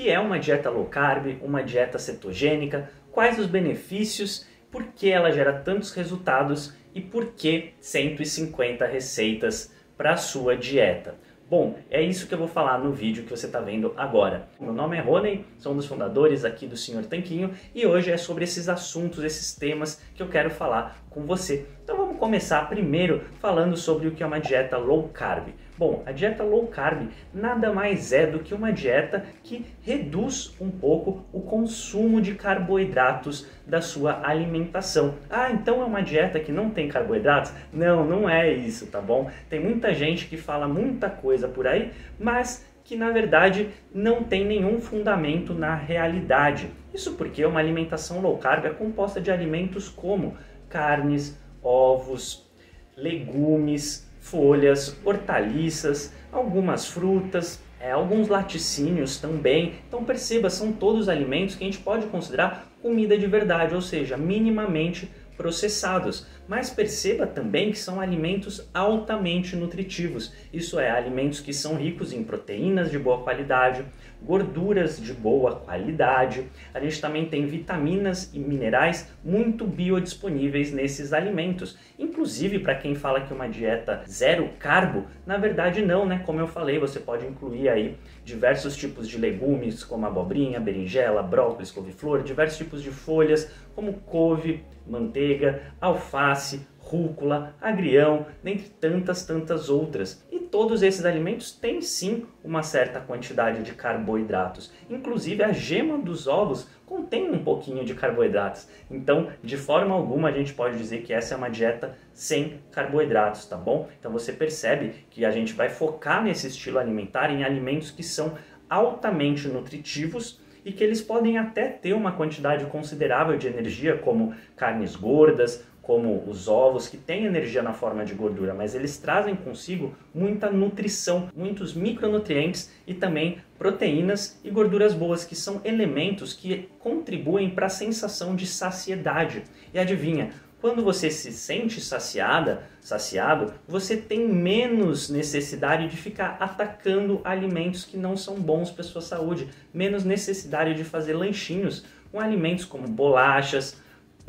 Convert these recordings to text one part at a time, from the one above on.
que é uma dieta low carb, uma dieta cetogênica, quais os benefícios, por que ela gera tantos resultados e por que 150 receitas para a sua dieta. Bom, é isso que eu vou falar no vídeo que você está vendo agora. Meu nome é Rony, sou um dos fundadores aqui do Senhor Tanquinho e hoje é sobre esses assuntos, esses temas que eu quero falar com você. Então vamos começar primeiro falando sobre o que é uma dieta low carb. Bom, a dieta low carb nada mais é do que uma dieta que reduz um pouco o consumo de carboidratos da sua alimentação. Ah, então é uma dieta que não tem carboidratos? Não, não é isso, tá bom? Tem muita gente que fala muita coisa por aí, mas que na verdade não tem nenhum fundamento na realidade. Isso porque uma alimentação low carb é composta de alimentos como carnes, ovos, legumes, folhas, hortaliças, algumas frutas, é, alguns laticínios também. Então perceba, são todos alimentos que a gente pode considerar comida de verdade, ou seja, minimamente processados. Mas perceba também que são alimentos altamente nutritivos. Isso é, alimentos que são ricos em proteínas de boa qualidade, gorduras de boa qualidade. A gente também tem vitaminas e minerais muito biodisponíveis nesses alimentos. Inclusive, para quem fala que uma dieta zero carbo, na verdade não, né? Como eu falei, você pode incluir aí diversos tipos de legumes, como abobrinha, berinjela, brócolis, couve-flor, diversos tipos de folhas, como couve, manteiga, alface, rúcula, agrião, dentre tantas, tantas outras. E todos esses alimentos têm sim uma certa quantidade de carboidratos. Inclusive a gema dos ovos contém um pouquinho de carboidratos. Então, de forma alguma, a gente pode dizer que essa é uma dieta sem carboidratos, tá bom? Então você percebe que a gente vai focar nesse estilo alimentar em alimentos que são altamente nutritivos e que eles podem até ter uma quantidade considerável de energia, como carnes gordas, como os ovos, que têm energia na forma de gordura, mas eles trazem consigo muita nutrição, muitos micronutrientes e também proteínas e gorduras boas, que são elementos que contribuem para a sensação de saciedade. E adivinha, quando você se sente saciada, saciado, você tem menos necessidade de ficar atacando alimentos que não são bons para sua saúde, menos necessidade de fazer lanchinhos com alimentos como bolachas,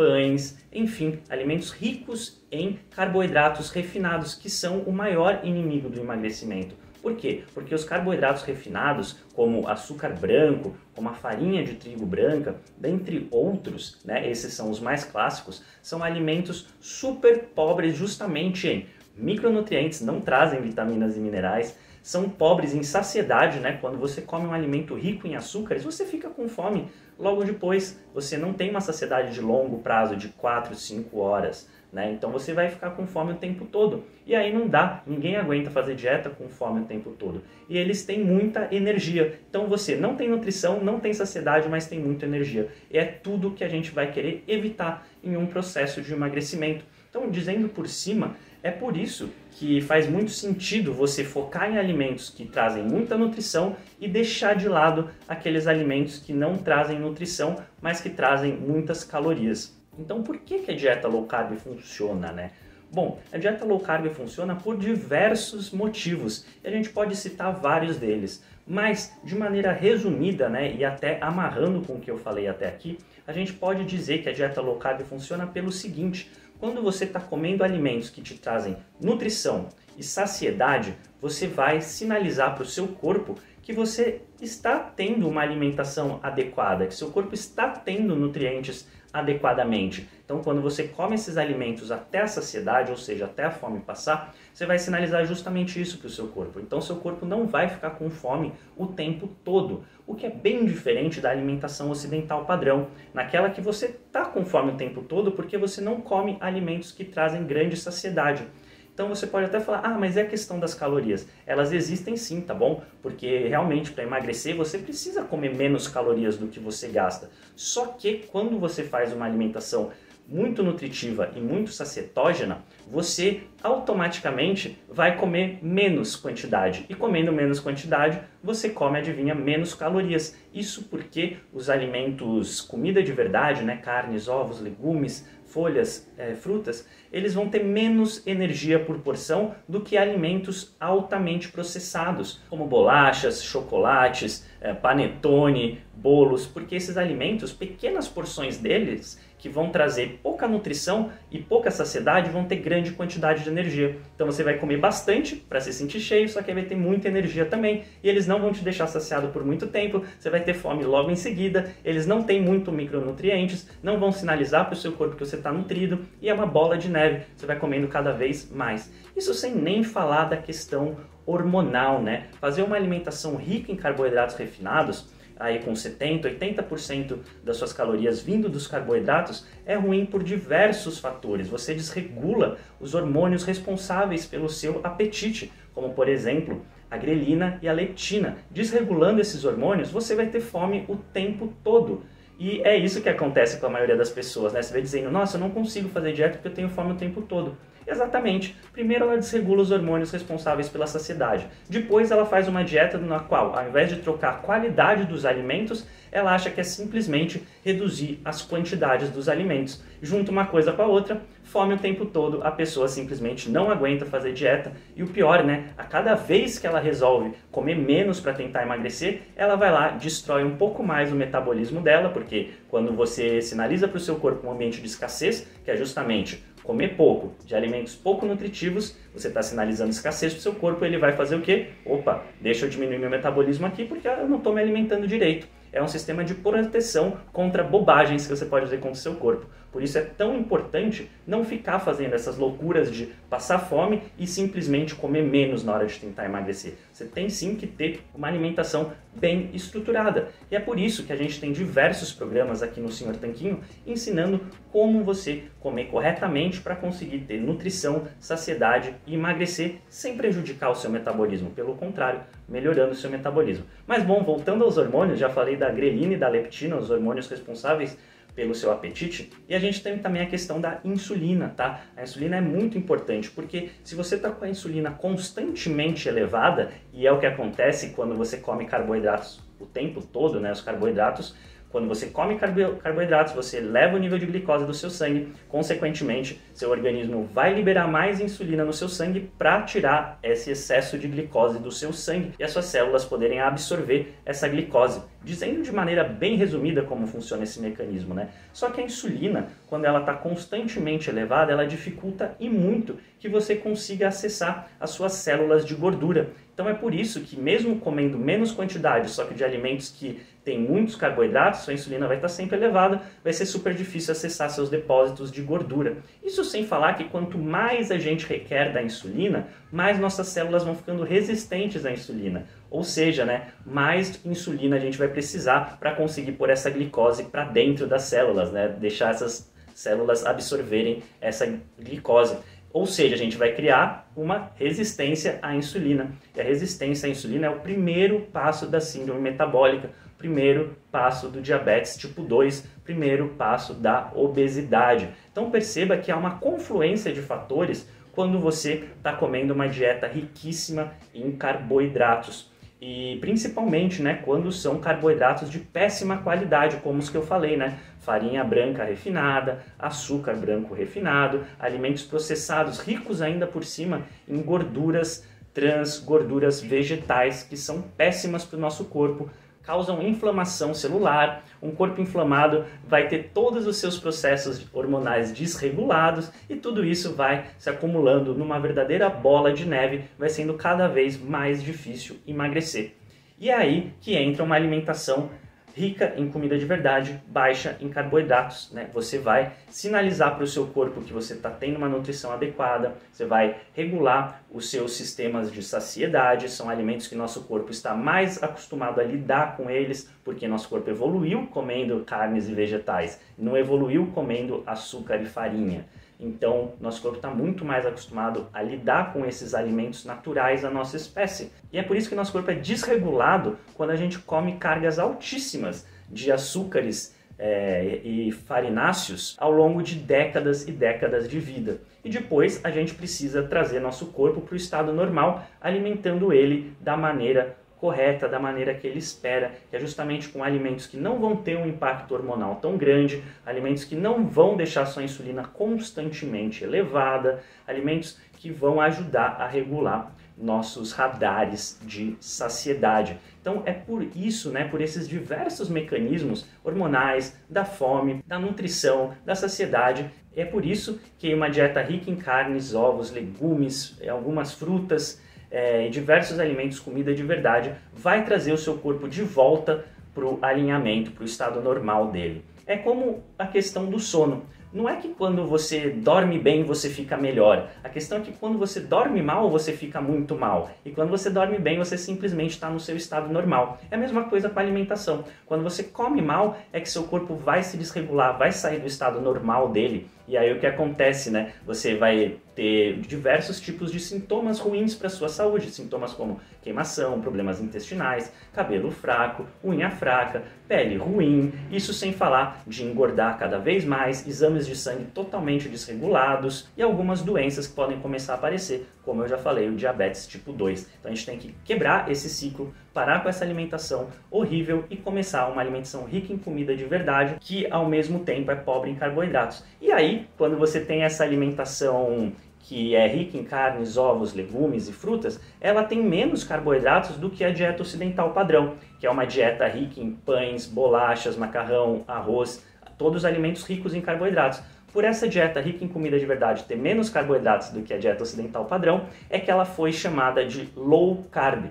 pães, enfim, alimentos ricos em carboidratos refinados, que são o maior inimigo do emagrecimento. Por quê? Porque os carboidratos refinados, como açúcar branco, como a farinha de trigo branca, dentre outros, né, esses são os mais clássicos, são alimentos super pobres justamente em micronutrientes, não trazem vitaminas e minerais, são pobres em saciedade, né? Quando você come um alimento rico em açúcares, você fica com fome. Logo depois, você não tem uma saciedade de longo prazo, de 4, 5 horas. Né? Então você vai ficar com fome o tempo todo. E aí não dá, ninguém aguenta fazer dieta com fome o tempo todo. E eles têm muita energia. Então você não tem nutrição, não tem saciedade, mas tem muita energia. E é tudo que a gente vai querer evitar em um processo de emagrecimento. Então, dizendo por cima, é por isso que faz muito sentido você focar em alimentos que trazem muita nutrição e deixar de lado aqueles alimentos que não trazem nutrição, mas que trazem muitas calorias. Então, por que, que a dieta low carb funciona, né? Bom, a dieta low carb funciona por diversos motivos e a gente pode citar vários deles, mas de maneira resumida, né, e até amarrando com o que eu falei até aqui, a gente pode dizer que a dieta low carb funciona pelo seguinte: quando você está comendo alimentos que te trazem nutrição e saciedade, você vai sinalizar para o seu corpo que você está tendo uma alimentação adequada, que seu corpo está tendo nutrientes adequadamente. Então, quando você come esses alimentos até a saciedade, ou seja, até a fome passar, você vai sinalizar justamente isso para o seu corpo. Então, seu corpo não vai ficar com fome o tempo todo, o que é bem diferente da alimentação ocidental padrão, naquela que você está com fome o tempo todo porque você não come alimentos que trazem grande saciedade. Então você pode até falar, ah, mas é a questão das calorias. Elas existem sim, tá bom? Porque realmente para emagrecer você precisa comer menos calorias do que você gasta. Só que quando você faz uma alimentação muito nutritiva e muito sacetógena, você automaticamente vai comer menos quantidade. E comendo menos quantidade, você come, adivinha, menos calorias. Isso porque os alimentos, comida de verdade, né, carnes, ovos, legumes, folhas, é, frutas, eles vão ter menos energia por porção do que alimentos altamente processados, como bolachas, chocolates, panetone, bolos, porque esses alimentos, pequenas porções deles, que vão trazer pouca nutrição e pouca saciedade, vão ter grande quantidade de energia. Então você vai comer bastante para se sentir cheio, só que vai ter muita energia também, e eles não vão te deixar saciado por muito tempo, você vai ter fome logo em seguida, eles não têm muito micronutrientes, não vão sinalizar para o seu corpo que você está nutrido, e é uma bola de neve, você vai comendo cada vez mais. Isso sem nem falar da questão hormonal, né? Fazer uma alimentação rica em carboidratos refinados aí com 70, 80% das suas calorias vindo dos carboidratos, é ruim por diversos fatores. Você desregula os hormônios responsáveis pelo seu apetite, como por exemplo, a grelina e a leptina. Desregulando esses hormônios, você vai ter fome o tempo todo. E é isso que acontece com a maioria das pessoas, né? Você vai dizendo, nossa, eu não consigo fazer dieta porque eu tenho fome o tempo todo. Exatamente. Primeiro ela desregula os hormônios responsáveis pela saciedade. Depois ela faz uma dieta na qual, ao invés de trocar a qualidade dos alimentos, ela acha que é simplesmente reduzir as quantidades dos alimentos. Junta uma coisa com a outra, fome o tempo todo, a pessoa simplesmente não aguenta fazer dieta. E o pior, né? A cada vez que ela resolve comer menos para tentar emagrecer, ela vai lá, destrói um pouco mais o metabolismo dela, porque quando você sinaliza para o seu corpo um ambiente de escassez, que é justamente comer pouco, de alimentos pouco nutritivos, você está sinalizando escassez para o seu corpo, ele vai fazer o quê? Opa, deixa eu diminuir meu metabolismo aqui porque eu não estou me alimentando direito. É um sistema de proteção contra bobagens que você pode fazer contra o seu corpo. Por isso é tão importante não ficar fazendo essas loucuras de passar fome e simplesmente comer menos na hora de tentar emagrecer. Você tem sim que ter uma alimentação bem estruturada. E é por isso que a gente tem diversos programas aqui no Senhor Tanquinho ensinando como você comer corretamente para conseguir ter nutrição, saciedade e emagrecer sem prejudicar o seu metabolismo. Pelo contrário, melhorando o seu metabolismo. Mas bom, voltando aos hormônios, já falei da grelina e da leptina, os hormônios responsáveis pelo seu apetite. E a gente tem também a questão da insulina, tá? A insulina é muito importante porque se você está com a insulina constantemente elevada, e é o que acontece quando você come carboidratos o tempo todo, né? Os carboidratos quando você come carboidratos, você eleva o nível de glicose do seu sangue, consequentemente, seu organismo vai liberar mais insulina no seu sangue para tirar esse excesso de glicose do seu sangue e as suas células poderem absorver essa glicose. Dizendo de maneira bem resumida como funciona esse mecanismo, né? Só que a insulina, quando ela está constantemente elevada, ela dificulta e muito que você consiga acessar as suas células de gordura. Então é por isso que mesmo comendo menos quantidade, só que de alimentos que têm muitos carboidratos, sua insulina vai estar sempre elevada, vai ser super difícil acessar seus depósitos de gordura. Isso sem falar que quanto mais a gente requer da insulina, mais nossas células vão ficando resistentes à insulina. Ou seja, né, mais insulina a gente vai precisar para conseguir pôr essa glicose para dentro das células, né, deixar essas células absorverem essa glicose. Ou seja, a gente vai criar uma resistência à insulina. E a resistência à insulina é o primeiro passo da síndrome metabólica, primeiro passo do diabetes tipo 2, primeiro passo da obesidade. Então perceba que há uma confluência de fatores quando você está comendo uma dieta riquíssima em carboidratos. E principalmente né, quando são carboidratos de péssima qualidade, como os que eu falei, né? Farinha branca refinada, açúcar branco refinado, alimentos processados ricos ainda por cima em gorduras trans, gorduras vegetais que são péssimas para o nosso corpo, causam inflamação celular. Um corpo inflamado vai ter todos os seus processos hormonais desregulados e tudo isso vai se acumulando numa verdadeira bola de neve, vai sendo cada vez mais difícil emagrecer. E é aí que entra uma alimentação rica em comida de verdade, baixa em carboidratos. Né? Você vai sinalizar para o seu corpo que você está tendo uma nutrição adequada, você vai regular os seus sistemas de saciedade, são alimentos que nosso corpo está mais acostumado a lidar com eles, porque nosso corpo evoluiu comendo carnes e vegetais, não evoluiu comendo açúcar e farinha. Então, nosso corpo está muito mais acostumado a lidar com esses alimentos naturais da nossa espécie. E é por isso que nosso corpo é desregulado quando a gente come cargas altíssimas de açúcares é, e farináceos ao longo de décadas e décadas de vida. E depois a gente precisa trazer nosso corpo para o estado normal, alimentando ele da maneira correta, da maneira que ele espera, que é justamente com alimentos que não vão ter um impacto hormonal tão grande, alimentos que não vão deixar sua insulina constantemente elevada, alimentos que vão ajudar a regular nossos radares de saciedade. Então é por isso, né, por esses diversos mecanismos hormonais, da fome, da nutrição, da saciedade, é por isso que uma dieta rica em carnes, ovos, legumes, algumas frutas é, diversos alimentos, comida de verdade, vai trazer o seu corpo de volta para o alinhamento, para o estado normal dele. É como a questão do sono. Não é que quando você dorme bem você fica melhor. A questão é que quando você dorme mal você fica muito mal. E quando você dorme bem você simplesmente está no seu estado normal. É a mesma coisa com a alimentação. Quando você come mal é que seu corpo vai se desregular, vai sair do estado normal dele. E aí o que acontece, né? Você vai ter diversos tipos de sintomas ruins para sua saúde, sintomas como queimação, problemas intestinais, cabelo fraco, unha fraca, pele ruim, isso sem falar de engordar cada vez mais, exames de sangue totalmente desregulados e algumas doenças que podem começar a aparecer, como eu já falei, o diabetes tipo 2. Então a gente tem que quebrar esse ciclo, parar com essa alimentação horrível e começar uma alimentação rica em comida de verdade, que ao mesmo tempo é pobre em carboidratos. E aí, quando você tem essa alimentação que é rica em carnes, ovos, legumes e frutas, ela tem menos carboidratos do que a dieta ocidental padrão, que é uma dieta rica em pães, bolachas, macarrão, arroz, todos os alimentos ricos em carboidratos. Por essa dieta rica em comida de verdade ter menos carboidratos do que a dieta ocidental padrão, é que ela foi chamada de low carb,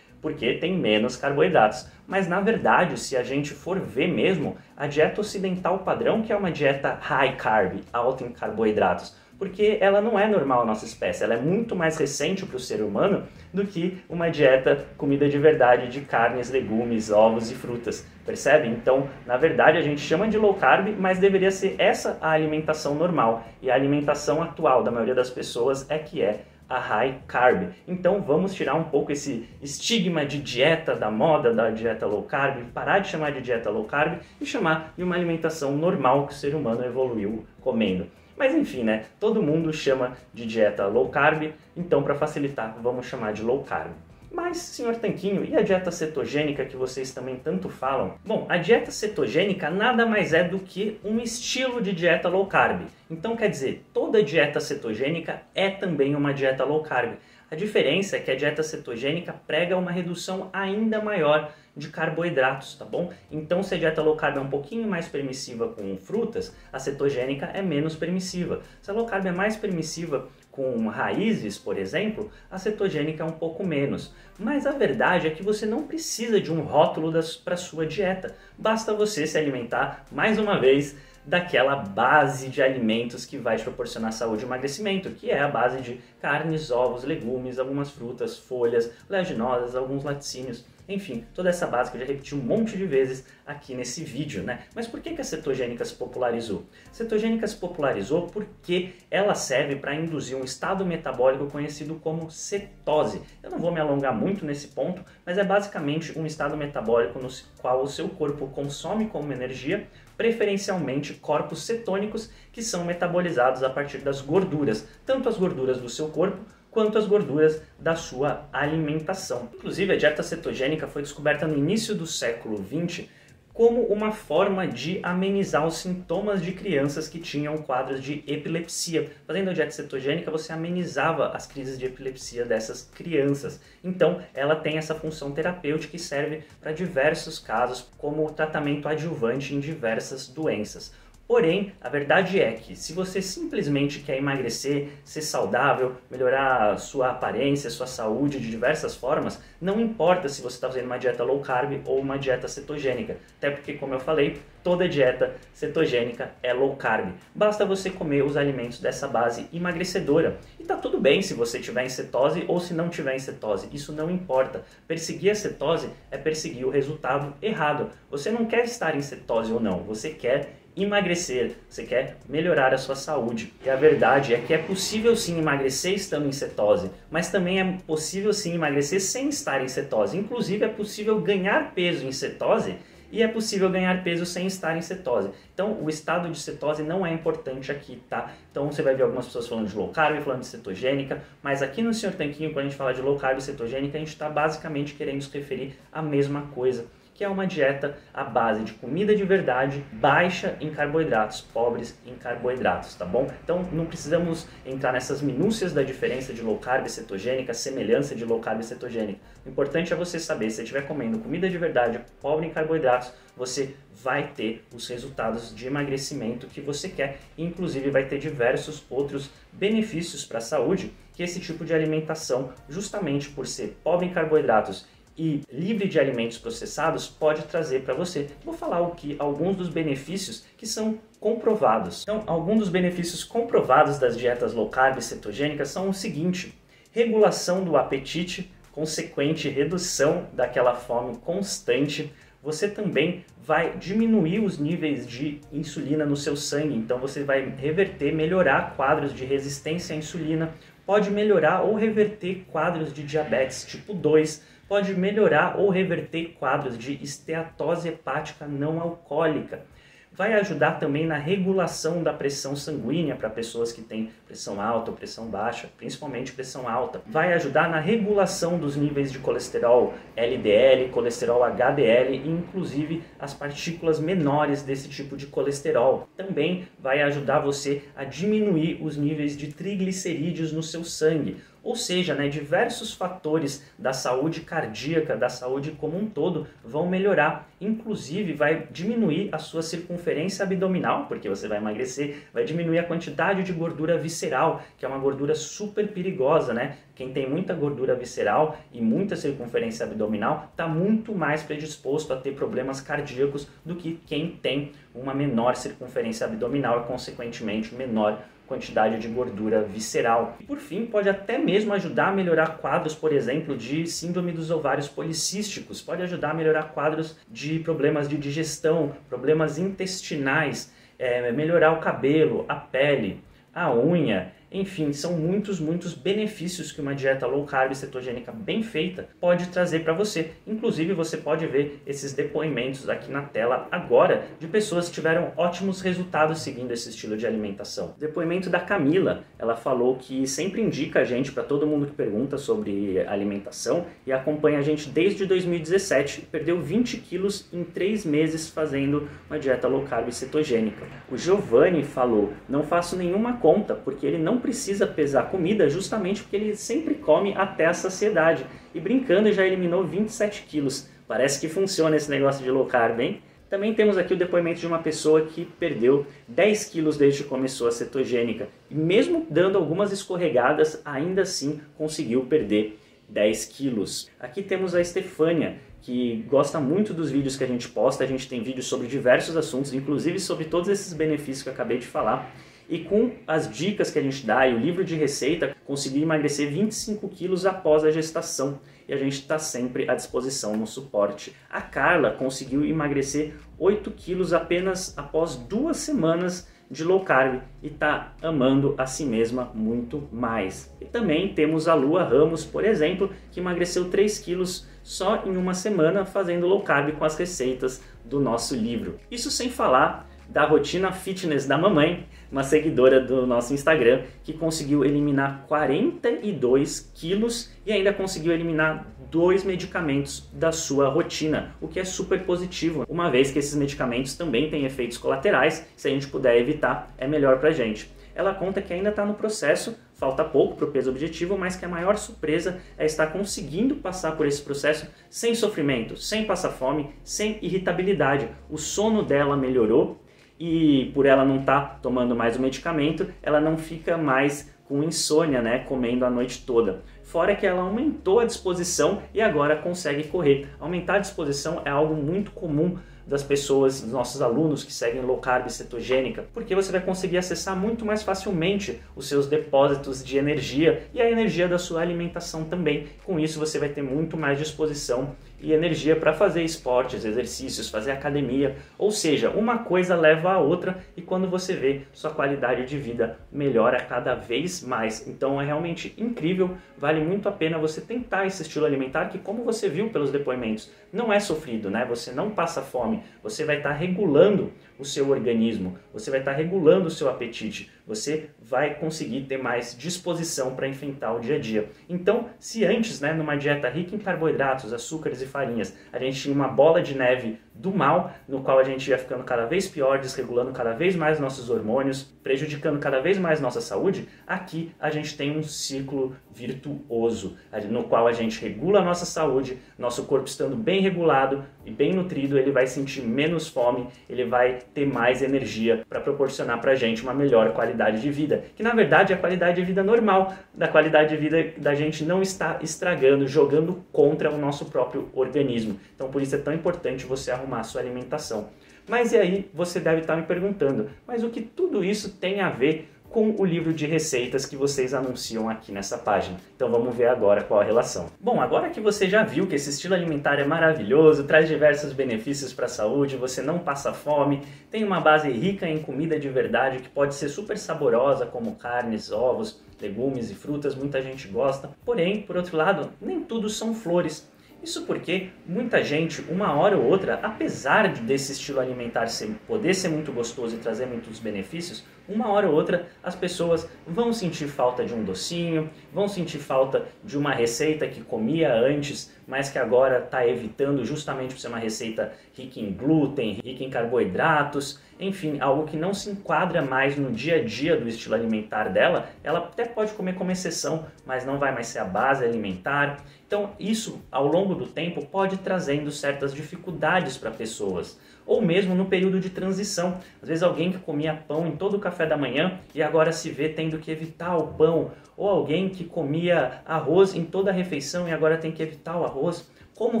porque tem menos carboidratos. Mas na verdade, se a gente for ver mesmo, a dieta ocidental padrão, que é uma dieta high carb, alta em carboidratos, porque ela não é normal a nossa espécie, ela é muito mais recente para o ser humano do que uma dieta comida de verdade de carnes, legumes, ovos e frutas, percebe? Então, na verdade, a gente chama de low carb, mas deveria ser essa a alimentação normal. E a alimentação atual da maioria das pessoas é que é a high carb. Então vamos tirar um pouco esse estigma de dieta da moda da dieta low carb, parar de chamar de dieta low carb e chamar de uma alimentação normal que o ser humano evoluiu comendo. Mas enfim, né? Todo mundo chama de dieta low carb, então para facilitar, vamos chamar de low carb. Mas, senhor Tanquinho, e a dieta cetogênica que vocês também tanto falam? Bom, a dieta cetogênica nada mais é do que um estilo de dieta low carb. Então, quer dizer, toda dieta cetogênica é também uma dieta low carb. A diferença é que a dieta cetogênica prega uma redução ainda maior de carboidratos, tá bom? Então, se a dieta low carb é um pouquinho mais permissiva com frutas, a cetogênica é menos permissiva. Se a low carb é mais permissiva com raízes, por exemplo, a cetogênica é um pouco menos. Mas a verdade é que você não precisa de um rótulo para sua dieta. Basta você se alimentar, mais uma vez, daquela base de alimentos que vai te proporcionar saúde e emagrecimento, que é a base de carnes, ovos, legumes, algumas frutas, folhas, oleaginosas, alguns laticínios. Enfim, toda essa base que eu já repeti um monte de vezes aqui nesse vídeo, né? Mas por que, a cetogênica se popularizou? Cetogênica se popularizou porque ela serve para induzir um estado metabólico conhecido como cetose. Eu não vou me alongar muito nesse ponto, mas é basicamente um estado metabólico no qual o seu corpo consome como energia preferencialmente corpos cetônicos que são metabolizados a partir das gorduras, tanto as gorduras do seu corpo quanto as gorduras da sua alimentação. Inclusive, a dieta cetogênica foi descoberta no início do século XX como uma forma de amenizar os sintomas de crianças que tinham quadros de epilepsia. Fazendo a dieta cetogênica, você amenizava as crises de epilepsia dessas crianças. Então, ela tem essa função terapêutica e serve para diversos casos, como tratamento adjuvante em diversas doenças. Porém, a verdade é que se você simplesmente quer emagrecer, ser saudável, melhorar sua aparência, sua saúde de diversas formas, não importa se você está fazendo uma dieta low carb ou uma dieta cetogênica. Até porque, como eu falei, toda dieta cetogênica é low carb. Basta você comer os alimentos dessa base emagrecedora. E tá tudo bem se você tiver em cetose ou se não tiver em cetose. Isso não importa. Perseguir a cetose é perseguir o resultado errado. Você não quer estar em cetose ou não, você quer emagrecer, você quer melhorar a sua saúde. E a verdade é que é possível sim emagrecer estando em cetose, mas também é possível sim emagrecer sem estar em cetose. Inclusive é possível ganhar peso em cetose e é possível ganhar peso sem estar em cetose. Então, o estado de cetose não é importante aqui, tá? Então, você vai ver algumas pessoas falando de low carb, falando de cetogênica, mas aqui no Sr. Tanquinho, quando a gente fala de low carb e cetogênica, a gente está basicamente querendo se referir à mesma coisa que é uma dieta à base de comida de verdade, baixa em carboidratos, pobres em carboidratos, tá bom? Então não precisamos entrar nessas minúcias da diferença de low carb e cetogênica, semelhança de low carb e cetogênica. O importante é você saber, se você estiver comendo comida de verdade, pobre em carboidratos, você vai ter os resultados de emagrecimento que você quer, e inclusive vai ter diversos outros benefícios para a saúde que esse tipo de alimentação, justamente por ser pobre em carboidratos e livre de alimentos processados pode trazer para você. Vou falar o que alguns dos benefícios que são comprovados. Então, alguns dos benefícios comprovados das dietas low carb e cetogênicas são o seguinte: regulação do apetite, consequente redução daquela fome constante. Você também vai diminuir os níveis de insulina no seu sangue, então você vai reverter, melhorar quadros de resistência à insulina, pode melhorar ou reverter quadros de diabetes tipo 2, pode melhorar ou reverter quadros de esteatose hepática não alcoólica. Vai ajudar também na regulação da pressão sanguínea para pessoas que têm pressão alta ou pressão baixa, principalmente pressão alta. Vai ajudar na regulação dos níveis de colesterol LDL, colesterol HDL e inclusive as partículas menores desse tipo de colesterol. Também vai ajudar você a diminuir os níveis de triglicerídeos no seu sangue ou seja, né, diversos fatores da saúde cardíaca, da saúde como um todo, vão melhorar. Inclusive, vai diminuir a sua circunferência abdominal, porque você vai emagrecer, vai diminuir a quantidade de gordura visceral, que é uma gordura super perigosa, né? Quem tem muita gordura visceral e muita circunferência abdominal está muito mais predisposto a ter problemas cardíacos do que quem tem uma menor circunferência abdominal e, consequentemente, menor quantidade de gordura visceral. E por fim, pode até mesmo ajudar a melhorar quadros, por exemplo, de síndrome dos ovários policísticos, pode ajudar a melhorar quadros de problemas de digestão, problemas intestinais, é, melhorar o cabelo, a pele, a unha enfim, são muitos, muitos benefícios que uma dieta low carb cetogênica bem feita pode trazer para você. Inclusive, você pode ver esses depoimentos aqui na tela agora de pessoas que tiveram ótimos resultados seguindo esse estilo de alimentação. Depoimento da Camila, ela falou que sempre indica a gente para todo mundo que pergunta sobre alimentação e acompanha a gente desde 2017. Perdeu 20 quilos em 3 meses fazendo uma dieta low carb cetogênica. O Giovanni falou: não faço nenhuma conta porque ele não precisa pesar comida justamente porque ele sempre come até a saciedade. E brincando já eliminou 27 quilos. Parece que funciona esse negócio de low carb, hein? Também temos aqui o depoimento de uma pessoa que perdeu 10 quilos desde que começou a cetogênica. E mesmo dando algumas escorregadas, ainda assim conseguiu perder 10 quilos. Aqui temos a Estefânia, que gosta muito dos vídeos que a gente posta. A gente tem vídeos sobre diversos assuntos, inclusive sobre todos esses benefícios que eu acabei de falar. E com as dicas que a gente dá e o livro de receita, consegui emagrecer 25 quilos após a gestação. E a gente está sempre à disposição no suporte. A Carla conseguiu emagrecer 8 quilos apenas após duas semanas de low carb e está amando a si mesma muito mais. E também temos a Lua Ramos, por exemplo, que emagreceu 3 quilos só em uma semana fazendo low carb com as receitas do nosso livro. Isso sem falar da rotina fitness da mamãe, uma seguidora do nosso Instagram, que conseguiu eliminar 42 quilos e ainda conseguiu eliminar dois medicamentos da sua rotina, o que é super positivo, uma vez que esses medicamentos também têm efeitos colaterais, se a gente puder evitar, é melhor pra gente. Ela conta que ainda está no processo, falta pouco para o peso objetivo, mas que a maior surpresa é estar conseguindo passar por esse processo sem sofrimento, sem passar fome, sem irritabilidade. O sono dela melhorou, e por ela não estar tá tomando mais o medicamento, ela não fica mais com insônia, né, comendo a noite toda. Fora que ela aumentou a disposição e agora consegue correr. Aumentar a disposição é algo muito comum das pessoas, dos nossos alunos que seguem low carb cetogênica, porque você vai conseguir acessar muito mais facilmente os seus depósitos de energia e a energia da sua alimentação também. Com isso você vai ter muito mais disposição e energia para fazer esportes, exercícios, fazer academia. Ou seja, uma coisa leva a outra e quando você vê, sua qualidade de vida melhora cada vez mais. Então é realmente incrível, vale muito a pena você tentar esse estilo alimentar que, como você viu pelos depoimentos, não é sofrido, né? Você não passa fome, você vai estar tá regulando o seu organismo, você vai estar tá regulando o seu apetite, você vai conseguir ter mais disposição para enfrentar o dia a dia. Então, se antes, né, numa dieta rica em carboidratos, açúcares e farinhas, a gente tinha uma bola de neve do mal, no qual a gente ia ficando cada vez pior, desregulando cada vez mais nossos hormônios, prejudicando cada vez mais nossa saúde, aqui a gente tem um ciclo virtuoso, no qual a gente regula a nossa saúde, nosso corpo estando bem regulado e bem nutrido, ele vai sentir menos fome, ele vai ter mais energia para proporcionar para a gente uma melhor qualidade de vida, que na verdade é a qualidade de vida normal, da qualidade de vida da gente não estar estragando, jogando contra o nosso próprio organismo. Então por isso é tão importante você arrumar arrumar a sua alimentação. Mas e aí você deve estar me perguntando, mas o que tudo isso tem a ver com o livro de receitas que vocês anunciam aqui nessa página. Então vamos ver agora qual a relação. Bom, agora que você já viu que esse estilo alimentar é maravilhoso, traz diversos benefícios para a saúde, você não passa fome, tem uma base rica em comida de verdade que pode ser super saborosa, como carnes, ovos, legumes e frutas, muita gente gosta. Porém, por outro lado, nem tudo são flores. Isso porque muita gente, uma hora ou outra, apesar desse estilo alimentar ser, poder ser muito gostoso e trazer muitos benefícios, uma hora ou outra as pessoas vão sentir falta de um docinho, vão sentir falta de uma receita que comia antes, mas que agora está evitando justamente por ser uma receita rica em glúten, rica em carboidratos, enfim, algo que não se enquadra mais no dia a dia do estilo alimentar dela, ela até pode comer como exceção, mas não vai mais ser a base alimentar. Então, isso ao longo do tempo pode trazendo certas dificuldades para pessoas, ou mesmo no período de transição. Às vezes, alguém que comia pão em todo o café da manhã e agora se vê tendo que evitar o pão, ou alguém que comia arroz em toda a refeição e agora tem que evitar o arroz. Como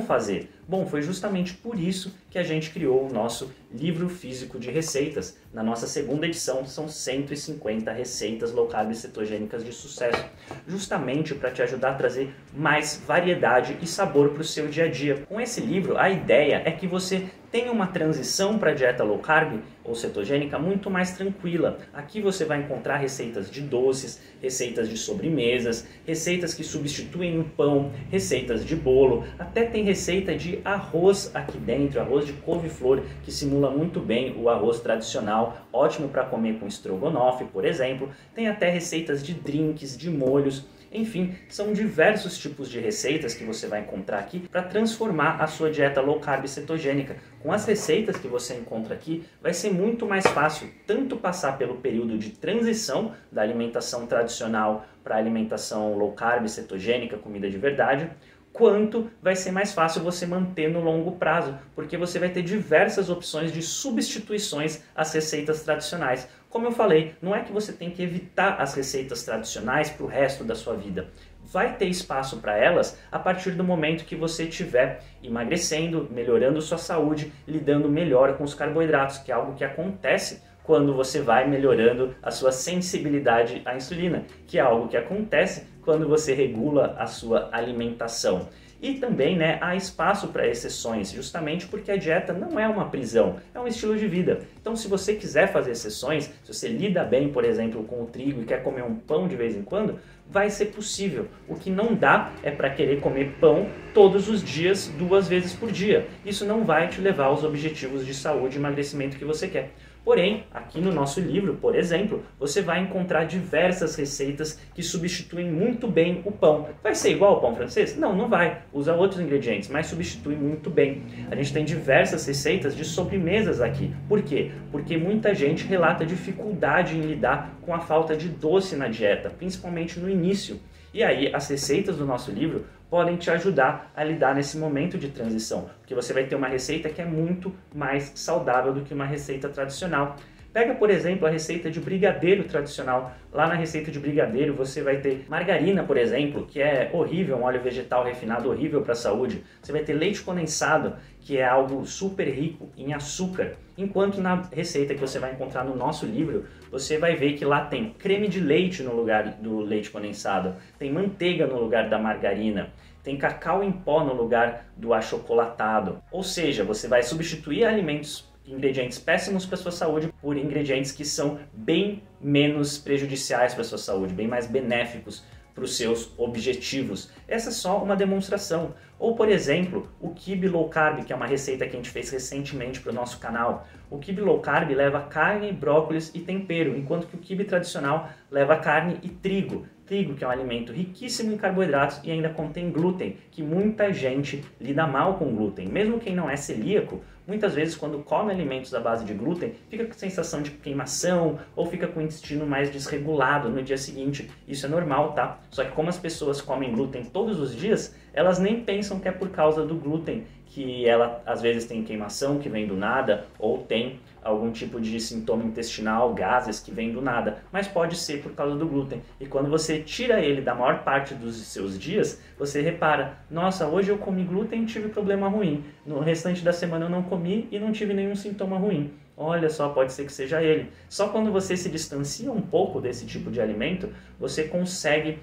fazer? Bom, foi justamente por isso que a gente criou o nosso livro físico de receitas. Na nossa segunda edição são 150 receitas low carb cetogênicas de sucesso, justamente para te ajudar a trazer mais variedade e sabor para o seu dia a dia. Com esse livro, a ideia é que você tenha uma transição para a dieta low carb ou cetogênica muito mais tranquila. Aqui você vai encontrar receitas de doces, receitas de sobremesas, receitas que substituem o pão, receitas de bolo, até tem receita de arroz aqui dentro, arroz de couve-flor, que simula muito bem o arroz tradicional, ótimo para comer com estrogonofe, por exemplo. Tem até receitas de drinks, de molhos. Enfim, são diversos tipos de receitas que você vai encontrar aqui para transformar a sua dieta low carb cetogênica. Com as receitas que você encontra aqui, vai ser muito mais fácil tanto passar pelo período de transição da alimentação tradicional para a alimentação low carb cetogênica, comida de verdade, quanto vai ser mais fácil você manter no longo prazo, porque você vai ter diversas opções de substituições às receitas tradicionais. Como eu falei, não é que você tem que evitar as receitas tradicionais para o resto da sua vida. Vai ter espaço para elas a partir do momento que você estiver emagrecendo, melhorando sua saúde, lidando melhor com os carboidratos, que é algo que acontece quando você vai melhorando a sua sensibilidade à insulina, que é algo que acontece quando você regula a sua alimentação. E também né, há espaço para exceções, justamente porque a dieta não é uma prisão, é um estilo de vida. Então, se você quiser fazer exceções, se você lida bem, por exemplo, com o trigo e quer comer um pão de vez em quando, vai ser possível. O que não dá é para querer comer pão todos os dias, duas vezes por dia. Isso não vai te levar aos objetivos de saúde e emagrecimento que você quer. Porém, aqui no nosso livro, por exemplo, você vai encontrar diversas receitas que substituem muito bem o pão. Vai ser igual ao pão francês? Não, não vai. Usa outros ingredientes, mas substitui muito bem. A gente tem diversas receitas de sobremesas aqui. Por quê? Porque muita gente relata dificuldade em lidar com a falta de doce na dieta, principalmente no início. E aí, as receitas do nosso livro podem te ajudar a lidar nesse momento de transição, porque você vai ter uma receita que é muito mais saudável do que uma receita tradicional. Pega, por exemplo, a receita de brigadeiro tradicional. Lá na receita de brigadeiro você vai ter margarina, por exemplo, que é horrível, um óleo vegetal refinado horrível para a saúde. Você vai ter leite condensado, que é algo super rico em açúcar. Enquanto na receita que você vai encontrar no nosso livro, você vai ver que lá tem creme de leite no lugar do leite condensado, tem manteiga no lugar da margarina, tem cacau em pó no lugar do achocolatado. Ou seja, você vai substituir alimentos ingredientes péssimos para sua saúde por ingredientes que são bem menos prejudiciais para sua saúde, bem mais benéficos para os seus objetivos. Essa é só uma demonstração. Ou, por exemplo, o Kibe Low Carb, que é uma receita que a gente fez recentemente para o nosso canal. O Kibe Low Carb leva carne, brócolis e tempero, enquanto que o Kibe tradicional leva carne e trigo. Trigo, que é um alimento riquíssimo em carboidratos e ainda contém glúten, que muita gente lida mal com glúten. Mesmo quem não é celíaco, muitas vezes quando come alimentos à base de glúten, fica com sensação de queimação ou fica com o intestino mais desregulado no dia seguinte. Isso é normal, tá? Só que como as pessoas comem glúten todos os dias, elas nem pensam que é por causa do glúten que ela às vezes tem queimação que vem do nada ou tem algum tipo de sintoma intestinal, gases que vem do nada, mas pode ser por causa do glúten. E quando você tira ele da maior parte dos seus dias, você repara: nossa, hoje eu comi glúten e tive problema ruim. No restante da semana eu não comi e não tive nenhum sintoma ruim. Olha só, pode ser que seja ele. Só quando você se distancia um pouco desse tipo de alimento, você consegue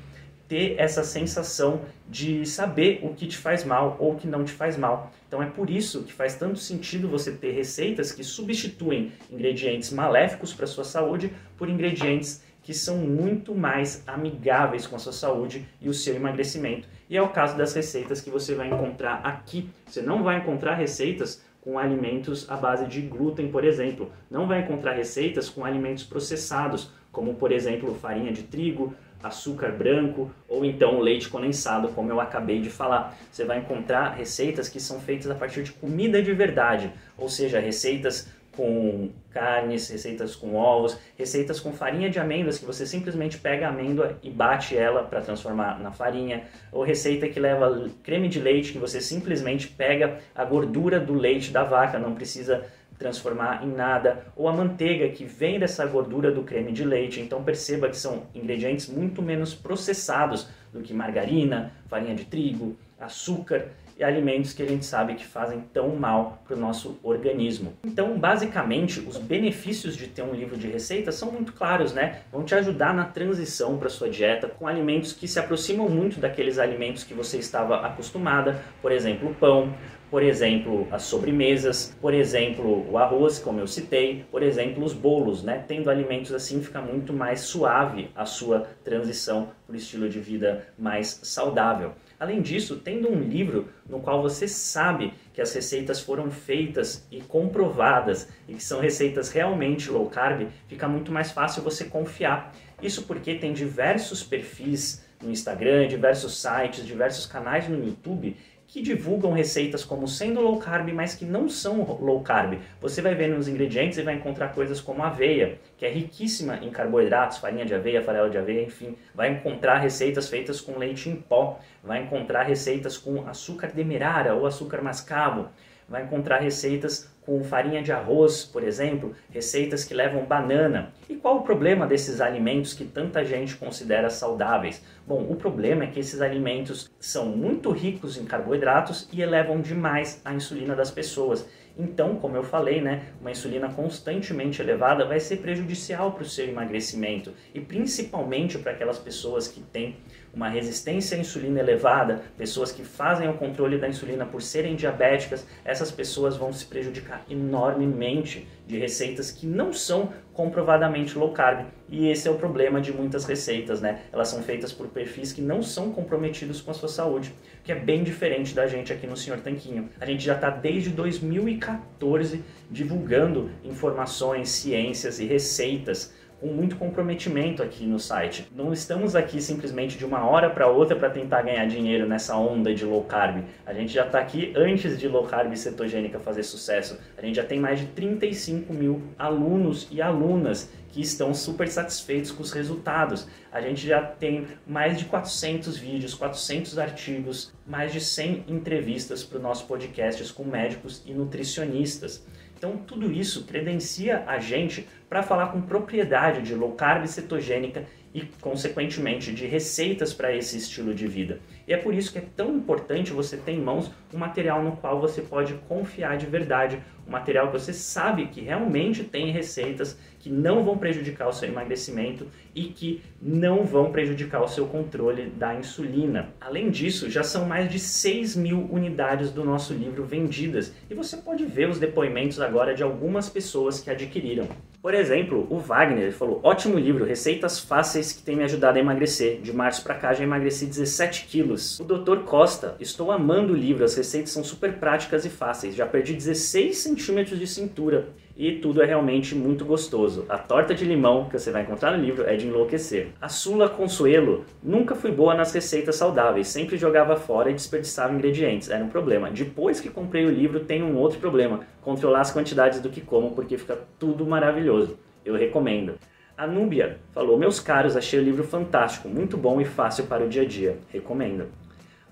ter essa sensação de saber o que te faz mal ou o que não te faz mal. Então é por isso que faz tanto sentido você ter receitas que substituem ingredientes maléficos para sua saúde por ingredientes que são muito mais amigáveis com a sua saúde e o seu emagrecimento. E é o caso das receitas que você vai encontrar aqui. Você não vai encontrar receitas com alimentos à base de glúten, por exemplo. Não vai encontrar receitas com alimentos processados, como por exemplo farinha de trigo, açúcar branco ou então leite condensado, como eu acabei de falar. Você vai encontrar receitas que são feitas a partir de comida de verdade, ou seja, receitas com carnes, receitas com ovos, receitas com farinha de amêndoas que você simplesmente pega a amêndoa e bate ela para transformar na farinha, ou receita que leva creme de leite que você simplesmente pega a gordura do leite da vaca, não precisa transformar em nada, ou a manteiga que vem dessa gordura do creme de leite. Então perceba que são ingredientes muito menos processados do que margarina, farinha de trigo, açúcar e alimentos que a gente sabe que fazem tão mal para o nosso organismo. Então, basicamente, os benefícios de ter um livro de receitas são muito claros, né? Vão te ajudar na transição para sua dieta com alimentos que se aproximam muito daqueles alimentos que você estava acostumada, por exemplo, pão, por exemplo, as sobremesas, por exemplo, o arroz, como eu citei, por exemplo, os bolos, né? Tendo alimentos assim fica muito mais suave a sua transição para o estilo de vida mais saudável. Além disso, tendo um livro no qual você sabe que as receitas foram feitas e comprovadas e que são receitas realmente low carb, fica muito mais fácil você confiar. Isso porque tem diversos perfis no Instagram, diversos sites, diversos canais no YouTube que divulgam receitas como sendo low carb, mas que não são low carb. Você vai ver nos ingredientes e vai encontrar coisas como aveia, que é riquíssima em carboidratos, farinha de aveia, farelo de aveia, enfim. Vai encontrar receitas feitas com leite em pó, vai encontrar receitas com açúcar demerara ou açúcar mascavo, vai encontrar receitas com farinha de arroz, por exemplo, receitas que levam banana. E qual o problema desses alimentos que tanta gente considera saudáveis? Bom, o problema é que esses alimentos são muito ricos em carboidratos e elevam demais a insulina das pessoas. Então, como eu falei, né, uma insulina constantemente elevada vai ser prejudicial para o seu emagrecimento e principalmente para aquelas pessoas que têm uma resistência à insulina elevada, pessoas que fazem o controle da insulina por serem diabéticas, essas pessoas vão se prejudicar enormemente de receitas que não são comprovadamente low carb. E esse é o problema de muitas receitas, né? Elas são feitas por perfis que não são comprometidos com a sua saúde, que é bem diferente da gente aqui no Senhor Tanquinho. A gente já está desde 2014 divulgando informações, ciências e receitas com muito comprometimento aqui no site. Não estamos aqui simplesmente de uma hora para outra para tentar ganhar dinheiro nessa onda de low carb. A gente já está aqui antes de low carb cetogênica fazer sucesso. A gente já tem mais de 35 mil alunos e alunas que estão super satisfeitos com os resultados. A gente já tem mais de 400 vídeos, 400 artigos, mais de 100 entrevistas para o nosso podcast com médicos e nutricionistas. Então, tudo isso credencia a gente para falar com propriedade de low carb cetogênica e, consequentemente, de receitas para esse estilo de vida. E é por isso que é tão importante você ter em mãos um material no qual você pode confiar de verdade, um material que você sabe que realmente tem receitas que não vão prejudicar o seu emagrecimento e que não vão prejudicar o seu controle da insulina. Além disso, já são mais de 6 mil unidades do nosso livro vendidas e você pode ver os depoimentos agora de algumas pessoas que adquiriram. Por exemplo, o Wagner falou: ótimo livro, receitas fáceis que tem me ajudado a emagrecer. De março para cá já emagreci 17 quilos. O Dr. Costa, estou amando o livro, as receitas são super práticas e fáceis. Já perdi 16 centímetros de cintura e tudo é realmente muito gostoso. A torta de limão que você vai encontrar no livro é de enlouquecer. A Sula Consuelo nunca fui boa nas receitas saudáveis, sempre jogava fora e desperdiçava ingredientes, era um problema. Depois que comprei o livro, tem um outro problema: controlar as quantidades do que como, porque fica tudo maravilhoso. Eu recomendo. A Núbia falou: Meus caros, achei o livro fantástico, muito bom e fácil para o dia a dia. Recomendo.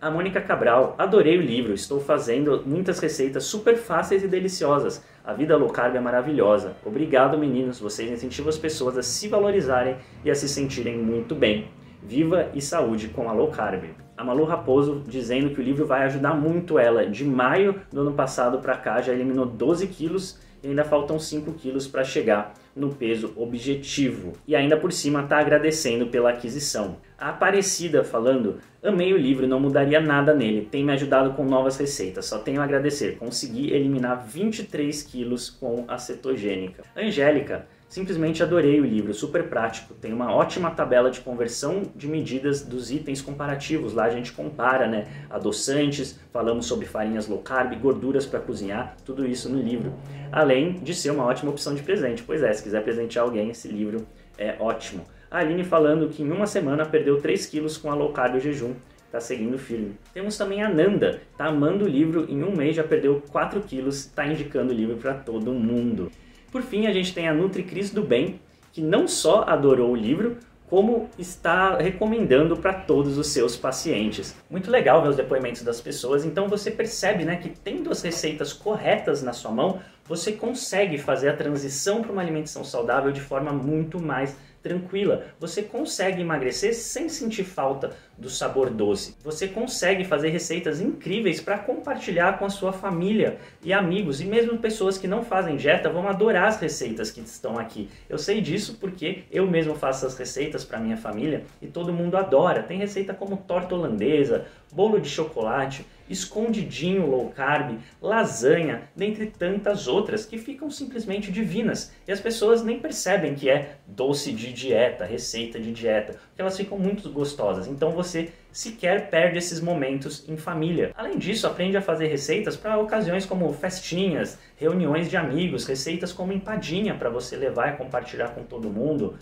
A Mônica Cabral, adorei o livro, estou fazendo muitas receitas super fáceis e deliciosas. A vida low carb é maravilhosa. Obrigado, meninos, vocês incentivam as pessoas a se valorizarem e a se sentirem muito bem. Viva e saúde com a low carb. A Malu Raposo dizendo que o livro vai ajudar muito ela. De maio do ano passado para cá já eliminou 12 quilos e ainda faltam 5 quilos para chegar no peso objetivo. E ainda por cima está agradecendo pela aquisição. A Aparecida falando: Amei o livro, não mudaria nada nele, tem me ajudado com novas receitas, só tenho a agradecer. Consegui eliminar 23 quilos com a cetogênica. Angélica, Simplesmente adorei o livro, super prático. Tem uma ótima tabela de conversão de medidas dos itens comparativos. Lá a gente compara, né? Adoçantes, falamos sobre farinhas low carb, gorduras para cozinhar, tudo isso no livro. Além de ser uma ótima opção de presente. Pois é, se quiser presentear alguém, esse livro é ótimo. A Aline falando que em uma semana perdeu 3 quilos com a low carb e jejum. Tá seguindo firme. Temos também a Nanda, tá amando o livro, em um mês já perdeu 4 quilos, tá indicando o livro para todo mundo. Por fim, a gente tem a NutriCris do Bem, que não só adorou o livro, como está recomendando para todos os seus pacientes. Muito legal ver os depoimentos das pessoas, então você percebe né, que tendo as receitas corretas na sua mão, você consegue fazer a transição para uma alimentação saudável de forma muito mais tranquila. Você consegue emagrecer sem sentir falta do sabor doce. Você consegue fazer receitas incríveis para compartilhar com a sua família e amigos e mesmo pessoas que não fazem dieta vão adorar as receitas que estão aqui. Eu sei disso porque eu mesmo faço as receitas para minha família e todo mundo adora. Tem receita como torta holandesa, bolo de chocolate, escondidinho low carb, lasanha, dentre tantas outras que ficam simplesmente divinas e as pessoas nem percebem que é doce de dieta, receita de dieta, porque elas ficam muito gostosas. Então você sequer perde esses momentos em família. Além disso, aprende a fazer receitas para ocasiões como festinhas, reuniões de amigos, receitas como empadinha para você levar e compartilhar com todo mundo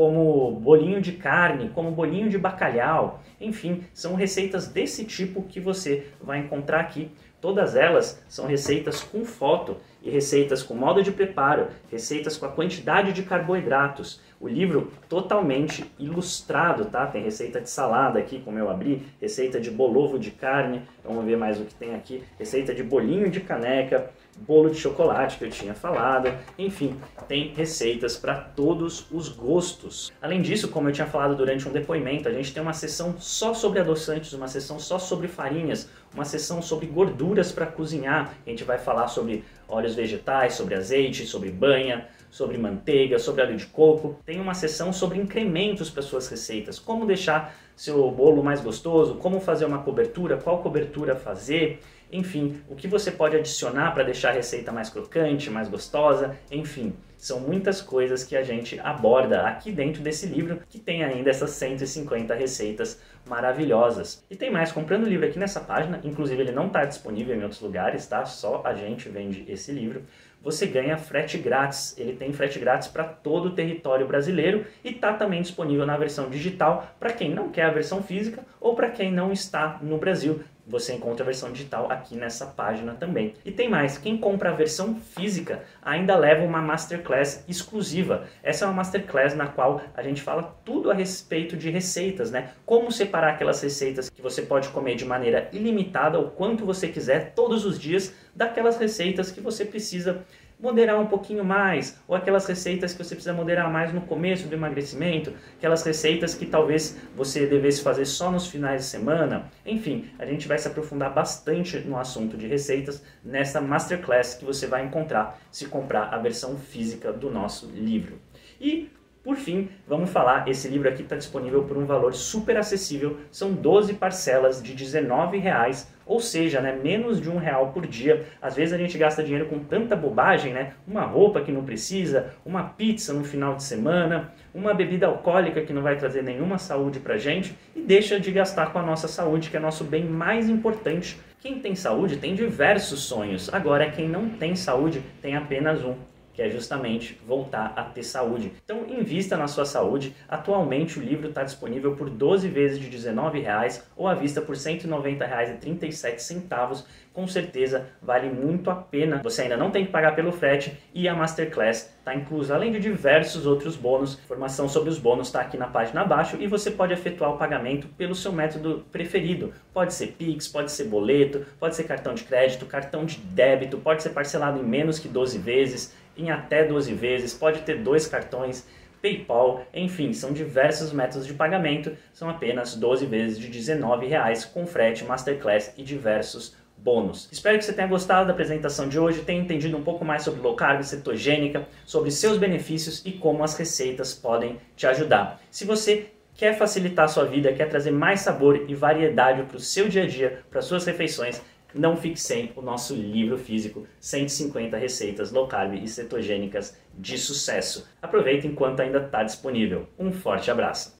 como bolinho de carne, como bolinho de bacalhau, enfim, são receitas desse tipo que você vai encontrar aqui. Todas elas são receitas com foto e receitas com modo de preparo, receitas com a quantidade de carboidratos. O livro totalmente ilustrado, tá? Tem receita de salada aqui, como eu abri, receita de bolovo de carne, vamos ver mais o que tem aqui, receita de bolinho de caneca, bolo de chocolate que eu tinha falado, enfim, tem receitas para todos os gostos. Além disso, como eu tinha falado durante um depoimento, a gente tem uma sessão só sobre adoçantes, uma sessão só sobre farinhas, uma sessão sobre gorduras para cozinhar. A gente vai falar sobre óleos vegetais, sobre azeite, sobre banha, sobre manteiga, sobre óleo de coco. Tem uma sessão sobre incrementos para suas receitas, como deixar seu bolo mais gostoso, como fazer uma cobertura, qual cobertura fazer, enfim, o que você pode adicionar para deixar a receita mais crocante, mais gostosa, enfim. São muitas coisas que a gente aborda aqui dentro desse livro, que tem ainda essas 150 receitas maravilhosas. E tem mais, comprando o livro aqui nessa página, inclusive ele não está disponível em outros lugares, tá? Só a gente vende esse livro. Você ganha frete grátis. Ele tem frete grátis para todo o território brasileiro e está também disponível na versão digital para quem não quer a versão física ou para quem não está no Brasil você encontra a versão digital aqui nessa página também. E tem mais, quem compra a versão física ainda leva uma masterclass exclusiva. Essa é uma masterclass na qual a gente fala tudo a respeito de receitas, né? Como separar aquelas receitas que você pode comer de maneira ilimitada, o quanto você quiser, todos os dias, daquelas receitas que você precisa moderar um pouquinho mais, ou aquelas receitas que você precisa moderar mais no começo do emagrecimento, aquelas receitas que talvez você devesse fazer só nos finais de semana. Enfim, a gente vai se aprofundar bastante no assunto de receitas nessa masterclass que você vai encontrar se comprar a versão física do nosso livro. E por fim, vamos falar, esse livro aqui está disponível por um valor super acessível, são 12 parcelas de R$19,00, ou seja, né, menos de um real por dia. Às vezes a gente gasta dinheiro com tanta bobagem, né? Uma roupa que não precisa, uma pizza no final de semana, uma bebida alcoólica que não vai trazer nenhuma saúde pra gente e deixa de gastar com a nossa saúde, que é nosso bem mais importante. Quem tem saúde tem diversos sonhos, agora quem não tem saúde tem apenas um que é justamente voltar a ter saúde. Então invista na sua saúde. Atualmente o livro está disponível por 12 vezes de R$19,00 ou à vista por R$190,37. Com certeza vale muito a pena. Você ainda não tem que pagar pelo frete e a Masterclass está inclusa, além de diversos outros bônus. Informação sobre os bônus está aqui na página abaixo e você pode efetuar o pagamento pelo seu método preferido. Pode ser Pix, pode ser boleto, pode ser cartão de crédito, cartão de débito, pode ser parcelado em menos que 12 vezes em até 12 vezes, pode ter dois cartões, PayPal, enfim, são diversos métodos de pagamento, são apenas 12 vezes de R$19,00 com frete, masterclass e diversos bônus. Espero que você tenha gostado da apresentação de hoje, tenha entendido um pouco mais sobre low carb, cetogênica, sobre seus benefícios e como as receitas podem te ajudar. Se você quer facilitar a sua vida, quer trazer mais sabor e variedade para o seu dia a dia, para suas refeições, não fique sem o nosso livro físico 150 receitas low carb e cetogênicas de sucesso. Aproveite enquanto ainda está disponível. Um forte abraço!